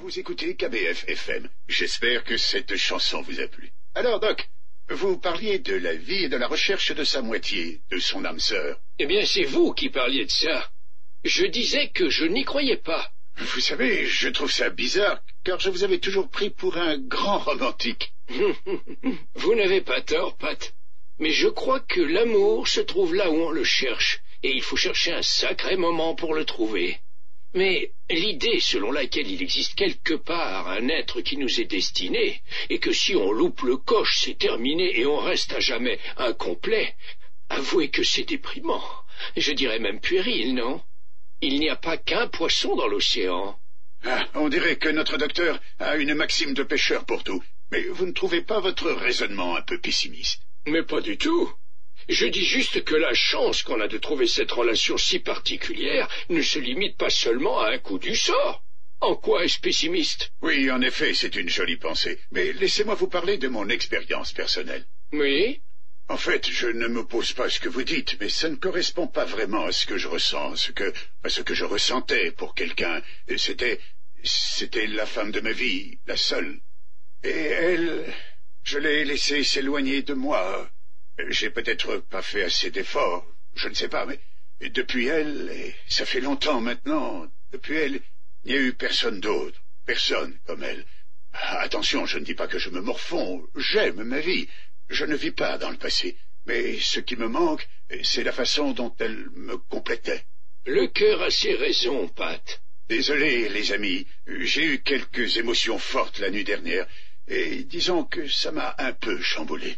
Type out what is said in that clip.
Vous écoutez KBF FM. J'espère que cette chanson vous a plu. Alors, Doc, vous parliez de la vie et de la recherche de sa moitié, de son âme sœur. Eh bien, c'est vous qui parliez de ça. Je disais que je n'y croyais pas. Vous savez, je trouve ça bizarre, car je vous avais toujours pris pour un grand romantique. vous n'avez pas tort, Pat. Mais je crois que l'amour se trouve là où on le cherche, et il faut chercher un sacré moment pour le trouver. Mais l'idée selon laquelle il existe quelque part un être qui nous est destiné, et que si on loupe le coche, c'est terminé et on reste à jamais incomplet, avouez que c'est déprimant. Je dirais même puéril, non? Il n'y a pas qu'un poisson dans l'océan. Ah, on dirait que notre docteur a une maxime de pêcheur pour tout. Mais vous ne trouvez pas votre raisonnement un peu pessimiste? Mais pas du tout. Je dis juste que la chance qu'on a de trouver cette relation si particulière ne se limite pas seulement à un coup du sort. En quoi est-ce pessimiste? Oui, en effet, c'est une jolie pensée. Mais laissez-moi vous parler de mon expérience personnelle. Oui? En fait, je ne m'oppose pas à ce que vous dites, mais ça ne correspond pas vraiment à ce que je ressens, ce que, à ce que je ressentais pour quelqu'un. C'était, c'était la femme de ma vie, la seule. Et elle, je l'ai laissée s'éloigner de moi, j'ai peut-être pas fait assez d'efforts, je ne sais pas, mais depuis elle, et ça fait longtemps maintenant, depuis elle, il n'y a eu personne d'autre, personne comme elle. Attention, je ne dis pas que je me morfonds, j'aime ma vie, je ne vis pas dans le passé, mais ce qui me manque, c'est la façon dont elle me complétait. Le cœur a ses raisons, Pat. Désolé, les amis, j'ai eu quelques émotions fortes la nuit dernière, et disons que ça m'a un peu chamboulé.